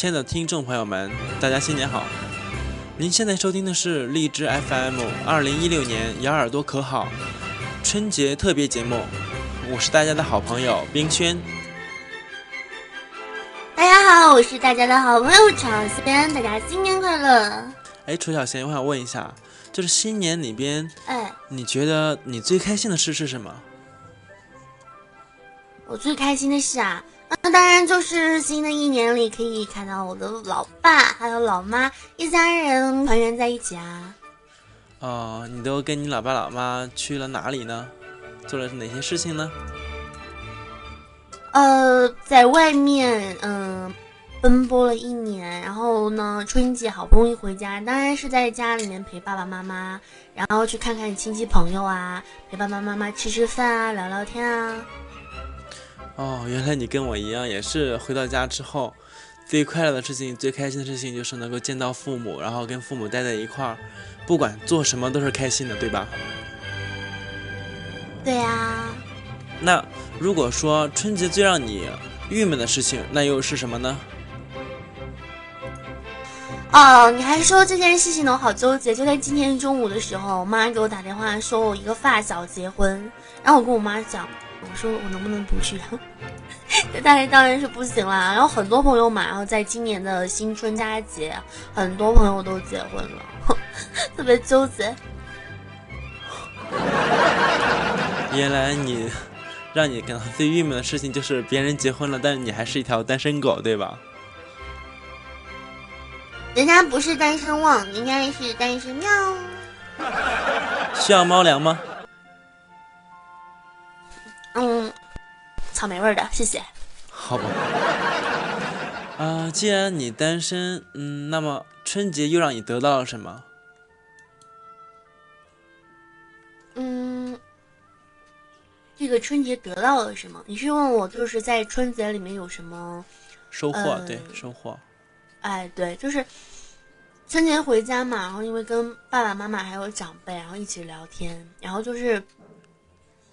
亲爱的听众朋友们，大家新年好！您现在收听的是荔枝 FM 二零一六年咬耳朵可好春节特别节目，我是大家的好朋友冰轩。大家好，我是大家的好朋友楚小仙，大家新年快乐！哎，楚小仙，我想问一下，就是新年里边，哎，你觉得你最开心的事是什么？我最开心的事啊。那当然就是新的一年里可以看到我的老爸还有老妈一家人团圆在一起啊！哦，你都跟你老爸老妈去了哪里呢？做了哪些事情呢？呃，在外面嗯奔波了一年，然后呢春节好不容易回家，当然是在家里面陪爸爸妈妈，然后去看看亲戚朋友啊，陪爸爸妈妈吃吃饭啊，聊聊天啊。哦，原来你跟我一样，也是回到家之后，最快乐的事情、最开心的事情就是能够见到父母，然后跟父母待在一块儿，不管做什么都是开心的，对吧？对呀。那如果说春节最让你郁闷的事情，那又是什么呢？哦，你还说这件事情呢，我好纠结。就在今天中午的时候，我妈给我打电话说我一个发小结婚，然后我跟我妈讲。我说我能不能不去？当然当然是不行啦。然后很多朋友嘛，然后在今年的新春佳节，很多朋友都结婚了，特别纠结。原来你让你感到最郁闷的事情就是别人结婚了，但是你还是一条单身狗，对吧？人家不是单身汪，人家是单身喵。需要猫粮吗？嗯，草莓味的，谢谢。好吧。啊，既然你单身，嗯，那么春节又让你得到了什么？嗯，这个春节得到了什么？你是问我就是在春节里面有什么收获？对，收获。哎，对，就是春节回家嘛，然后因为跟爸爸妈妈还有长辈，然后一起聊天，然后就是。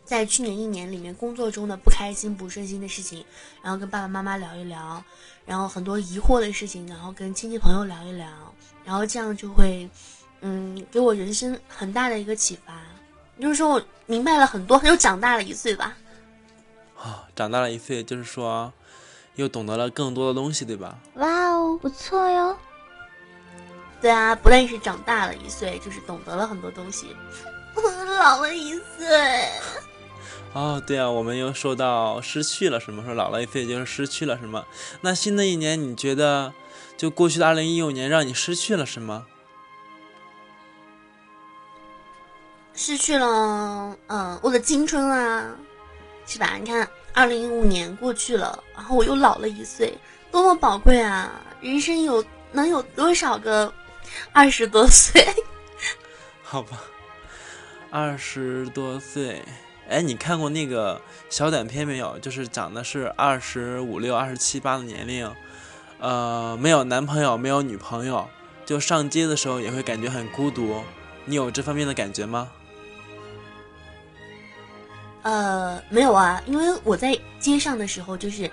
在去年一年里面，工作中的不开心、不顺心的事情，然后跟爸爸妈妈聊一聊，然后很多疑惑的事情，然后跟亲戚朋友聊一聊，然后这样就会，嗯，给我人生很大的一个启发，就是说我明白了很多，又长大了一岁吧。啊，长大了一岁，就是说，又懂得了更多的东西，对吧？哇哦，不错哟。对啊，不但是长大了一岁，就是懂得了很多东西，我 老了一岁。哦，对啊，我们又说到失去了什么？说老了一岁就是失去了什么？那新的一年，你觉得就过去的二零一五年让你失去了什么？失去了，嗯，我的青春啊，是吧？你看，二零一五年过去了，然后我又老了一岁，多么宝贵啊！人生有能有多少个二十多岁？好吧，二十多岁。哎，你看过那个小短片没有？就是讲的是二十五六、二十七八的年龄，呃，没有男朋友，没有女朋友，就上街的时候也会感觉很孤独。你有这方面的感觉吗？呃，没有啊，因为我在街上的时候，就是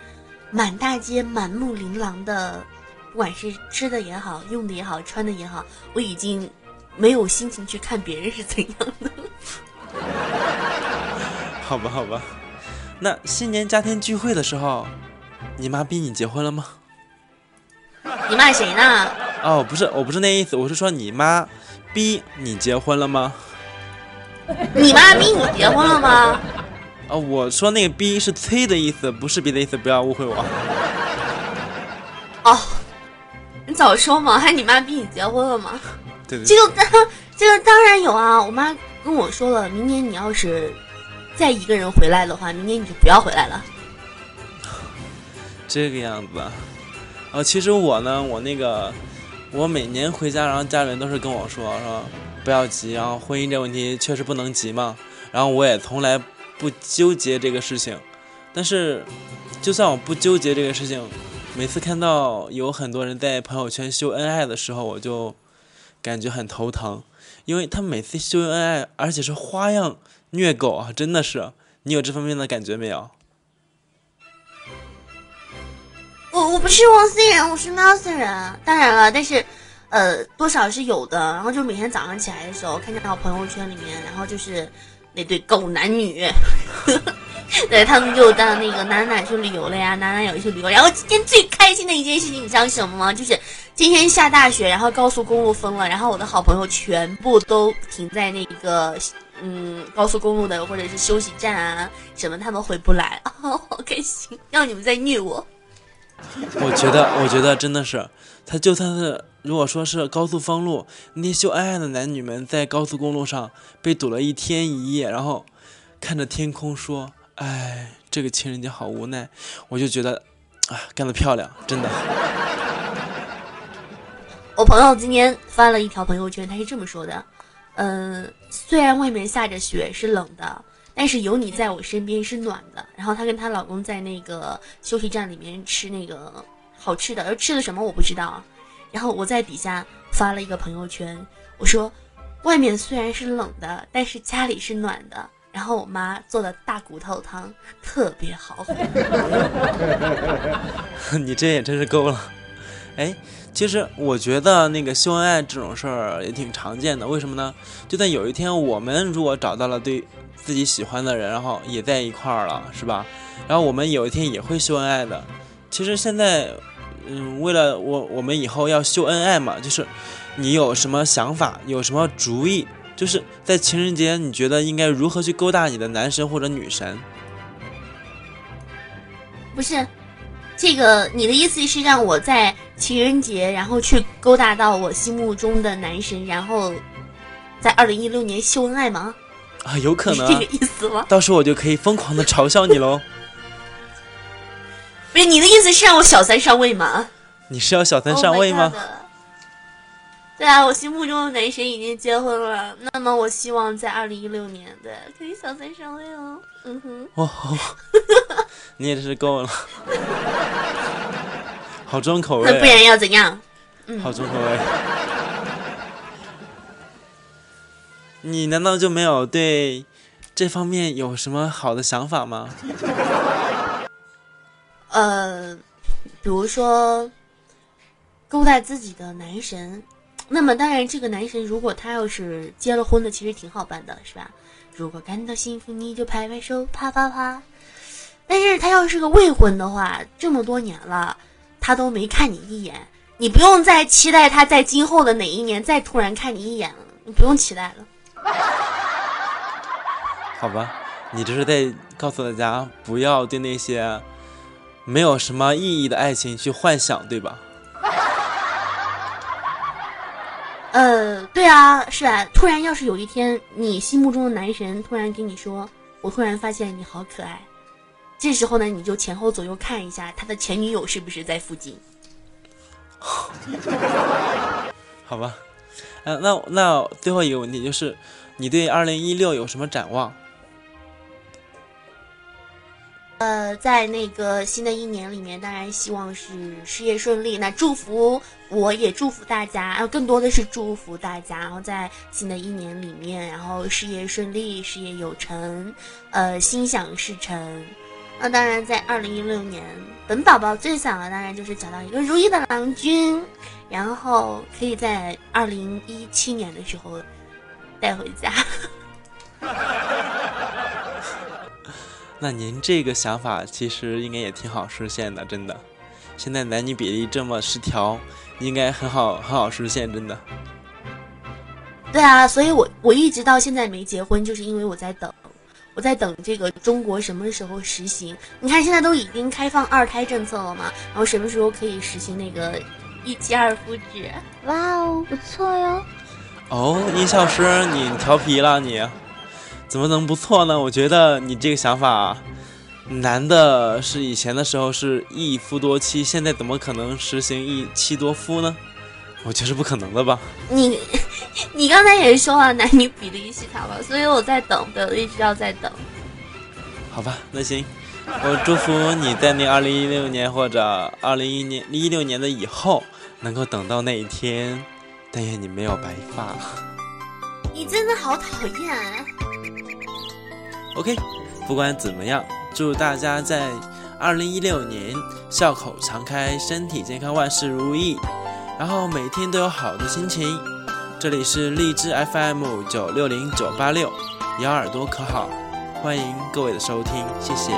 满大街满目琳琅的，不管是吃的也好，用的也好，穿的也好，我已经没有心情去看别人是怎样的。好吧，好吧，那新年家庭聚会的时候，你妈逼你结婚了吗？你骂谁呢？哦，不是，我不是那意思，我是说你妈逼你结婚了吗？你妈逼你结婚了吗？哦，我说那个逼是催的意思，不是别的意思，不要误会我。哦，你早说嘛，还你妈逼你结婚了吗？对对。这个当这个当然有啊，我妈跟我说了，明年你要是。再一个人回来的话，明年你就不要回来了。这个样子，啊，其实我呢，我那个，我每年回家，然后家里人都是跟我说说不要急，然后婚姻这问题确实不能急嘛。然后我也从来不纠结这个事情，但是就算我不纠结这个事情，每次看到有很多人在朋友圈秀恩爱的时候，我就感觉很头疼，因为他每次秀恩爱，而且是花样。虐狗啊，真的是，你有这方面的感觉没有？我我不是王思人，我是喵思人。当然了，但是，呃，多少是有的。然后就每天早上起来的时候，看见到朋友圈里面，然后就是那对狗男女，呵 呵对他们就到那个哪哪去旅游了呀，哪哪有去旅游。然后今天最开心的一件事情，你知道什么吗？就是今天下大雪，然后高速公路封了，然后我的好朋友全部都停在那个嗯高速公路的或者是休息站啊什么，他们回不来啊，好开心，让你们在虐我。我觉得，我觉得真的是，他就算是如果说是高速封路，那些秀恩爱的男女们在高速公路上被堵了一天一夜，然后看着天空说：“哎，这个情人节好无奈。”我就觉得，啊，干得漂亮，真的。我朋友今天发了一条朋友圈，他是这么说的：“嗯，虽然外面下着雪，是冷的。”但是有你在我身边是暖的。然后她跟她老公在那个休息站里面吃那个好吃的，吃的什么我不知道。然后我在底下发了一个朋友圈，我说外面虽然是冷的，但是家里是暖的。然后我妈做的大骨头汤特别好喝。你这也真是够了。哎，其实我觉得那个秀恩爱这种事儿也挺常见的。为什么呢？就在有一天我们如果找到了对。自己喜欢的人，然后也在一块儿了，是吧？然后我们有一天也会秀恩爱的。其实现在，嗯，为了我，我们以后要秀恩爱嘛，就是你有什么想法，有什么主意，就是在情人节，你觉得应该如何去勾搭你的男神或者女神？不是，这个你的意思是让我在情人节，然后去勾搭到我心目中的男神，然后在二零一六年秀恩爱吗？啊，有可能这个意思吗？到时候我就可以疯狂的嘲笑你喽。不是你的意思是让我小三上位吗？你是要小三上位吗？对啊，我心目中的男神已经结婚了，那么我希望在二零一六年，对，可以小三上位哦。嗯哼。哦，你也是够了，好重口味。那不然要怎样？嗯好重口味。你难道就没有对这方面有什么好的想法吗？呃，比如说勾搭自己的男神，那么当然，这个男神如果他要是结了婚的，其实挺好办的，是吧？如果感到幸福，你就拍拍手，啪啪啪。但是他要是个未婚的话，这么多年了，他都没看你一眼，你不用再期待他在今后的哪一年再突然看你一眼了，你不用期待了。好吧，你这是在告诉大家不要对那些没有什么意义的爱情去幻想，对吧？呃，对啊，是啊？突然要是有一天你心目中的男神突然跟你说，我突然发现你好可爱，这时候呢，你就前后左右看一下他的前女友是不是在附近。好吧。呃，那那最后一个问题就是，你对二零一六有什么展望？呃，在那个新的一年里面，当然希望是事业顺利。那祝福我也祝福大家，然后更多的是祝福大家，然后在新的一年里面，然后事业顺利，事业有成，呃，心想事成。那当然，在二零一六年，本宝宝最想的当然就是找到一个如意的郎君。然后可以在二零一七年的时候带回家。那您这个想法其实应该也挺好实现的，真的。现在男女比例这么失调，应该很好很好实现，真的。对啊，所以我我一直到现在没结婚，就是因为我在等，我在等这个中国什么时候实行。你看现在都已经开放二胎政策了嘛，然后什么时候可以实行那个？一妻二夫制，哇哦，不错哟。哦，音效师，你调皮了，你怎么能不错呢？我觉得你这个想法，男的是以前的时候是一夫多妻，现在怎么可能实行一妻多夫呢？我觉得是不可能的吧。你，你刚才也说了男女比例失调了，所以我在等，对，我一直要在等。好吧，那行。我祝福你在那二零一六年或者二零一年一六年的以后，能够等到那一天。但愿你没有白发。你真的好讨厌。啊 OK，不管怎么样，祝大家在二零一六年笑口常开，身体健康，万事如意，然后每天都有好的心情。这里是荔枝 FM 九六零九八六，咬耳朵可好？欢迎各位的收听，谢谢。